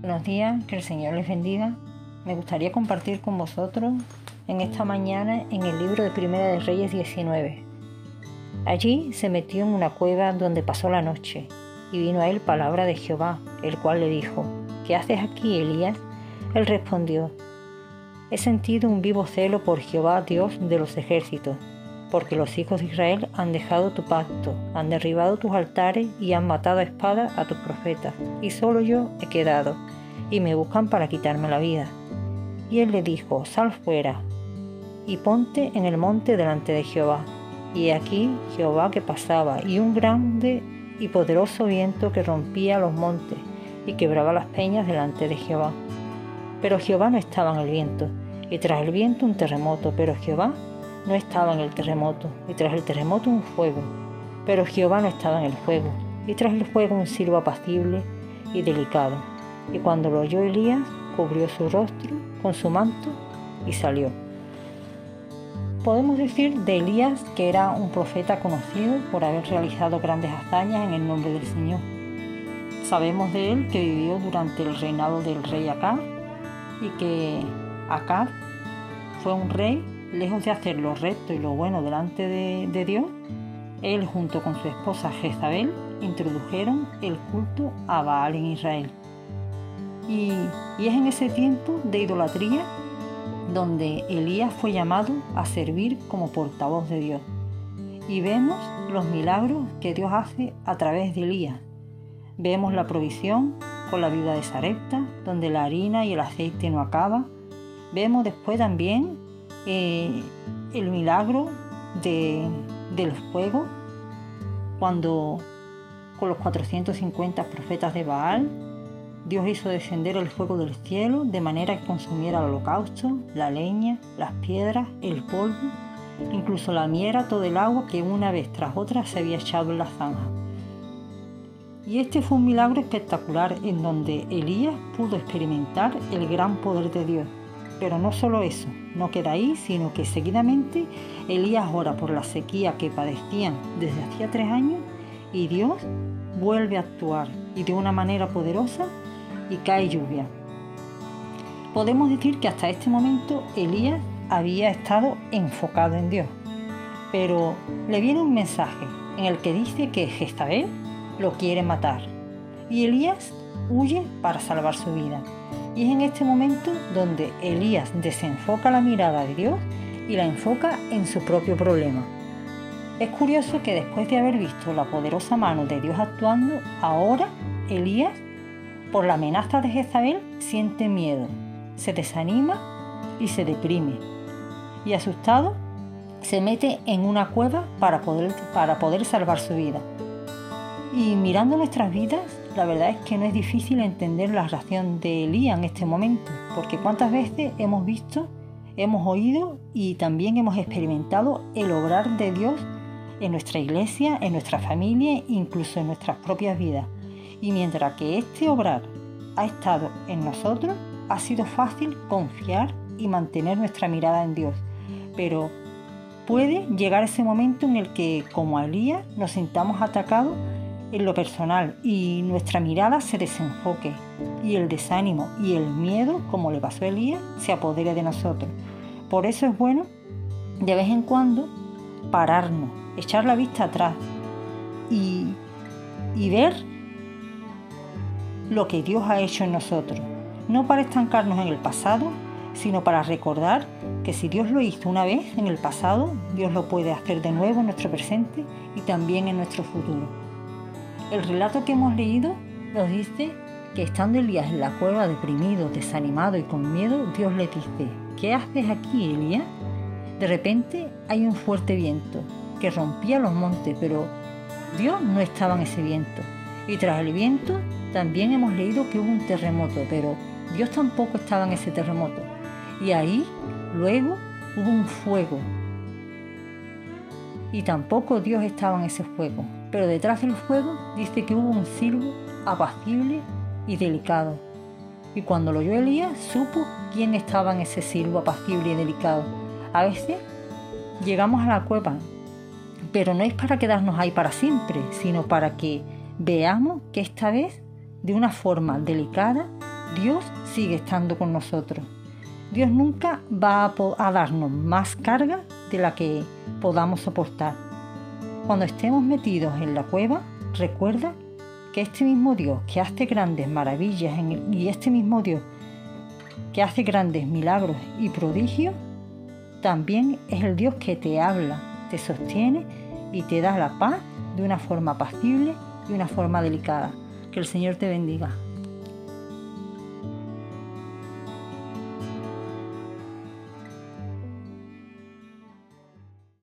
Buenos días, que el Señor les bendiga. Me gustaría compartir con vosotros en esta mañana en el libro de Primera de Reyes 19. Allí se metió en una cueva donde pasó la noche y vino a él palabra de Jehová, el cual le dijo, ¿qué haces aquí, Elías? Él respondió, he sentido un vivo celo por Jehová, Dios de los ejércitos, porque los hijos de Israel han dejado tu pacto, han derribado tus altares y han matado a espada a tus profetas, y solo yo he quedado, y me buscan para quitarme la vida. Y él le dijo, sal fuera, y ponte en el monte delante de Jehová. Y aquí Jehová que pasaba, y un grande y poderoso viento que rompía los montes y quebraba las peñas delante de Jehová. Pero Jehová no estaba en el viento, y tras el viento un terremoto, pero Jehová no estaba en el terremoto, y tras el terremoto un fuego, pero Jehová no estaba en el fuego, y tras el fuego un silbo apacible y delicado. Y cuando lo oyó Elías, cubrió su rostro con su manto y salió. Podemos decir de Elías que era un profeta conocido por haber realizado grandes hazañas en el nombre del Señor. Sabemos de él que vivió durante el reinado del rey Acab y que Acab fue un rey, lejos de hacer lo recto y lo bueno delante de, Dios, él junto con su esposa Jezabel introdujeron el culto a Baal en Israel. Y, y es en ese tiempo de idolatría donde Elías fue llamado a servir como portavoz de Dios. Y vemos los milagros que Dios hace a través de Elías. Vemos la provisión con la viuda de Sarepta, donde la harina y el aceite no acaban. Vemos después también eh, el milagro del fuego, cuando con los 450 profetas de Baal Dios hizo descender el fuego del cielo de manera que consumiera el holocausto, la leña, las piedras, el polvo, incluso la miera, todo el agua que una vez tras otra se había echado en la zanja. Y este fue un milagro espectacular en donde Elías pudo experimentar el gran poder de Dios. Pero no solo eso, no queda ahí, sino que seguidamente Elías ora por la sequía que padecían desde hacía tres años y Dios vuelve a actuar y de una manera poderosa y cae lluvia. Podemos decir que hasta este momento Elías había estado enfocado en Dios, pero le viene un mensaje en el que dice que Jezabel lo quiere matar y Elías huye para salvar su vida. Y es en este momento donde Elías desenfoca la mirada de Dios y la enfoca en su propio problema. Es curioso que después de haber visto la poderosa mano de Dios actuando, ahora Elías por la amenaza de Jezabel siente miedo, se desanima y se deprime. Y asustado, se mete en una cueva para poder, para poder salvar su vida. Y mirando nuestras vidas, la verdad es que no es difícil entender la reacción de Elías en este momento, porque cuántas veces hemos visto, hemos oído y también hemos experimentado el obrar de Dios en nuestra iglesia, en nuestra familia, incluso en nuestras propias vidas. Y mientras que este obrar ha estado en nosotros, ha sido fácil confiar y mantener nuestra mirada en Dios. Pero puede llegar ese momento en el que, como Elías, nos sintamos atacados en lo personal y nuestra mirada se desenfoque y el desánimo y el miedo, como le pasó a Elías, se apodere de nosotros. Por eso es bueno, de vez en cuando, pararnos, echar la vista atrás y, y ver lo que Dios ha hecho en nosotros, no para estancarnos en el pasado, sino para recordar que si Dios lo hizo una vez en el pasado, Dios lo puede hacer de nuevo en nuestro presente y también en nuestro futuro. El relato que hemos leído nos dice que estando Elías en la cueva deprimido, desanimado y con miedo, Dios le dice, ¿qué haces aquí, Elías? De repente hay un fuerte viento que rompía los montes, pero Dios no estaba en ese viento. Y tras el viento también hemos leído que hubo un terremoto, pero Dios tampoco estaba en ese terremoto. Y ahí luego hubo un fuego. Y tampoco Dios estaba en ese fuego. Pero detrás del fuego dice que hubo un silbo apacible y delicado. Y cuando lo oyó Elías, supo quién estaba en ese silbo apacible y delicado. A veces llegamos a la cueva, pero no es para quedarnos ahí para siempre, sino para que veamos que esta vez de una forma delicada Dios sigue estando con nosotros. Dios nunca va a, darnos más carga de la que podamos soportar. Cuando estemos metidos en la cueva, recuerda que este mismo Dios que hace grandes maravillas y este mismo Dios que hace grandes milagros y prodigios, también es el Dios que te habla, te sostiene y te da la paz de una forma apacible y una forma delicada. Que el Señor te bendiga.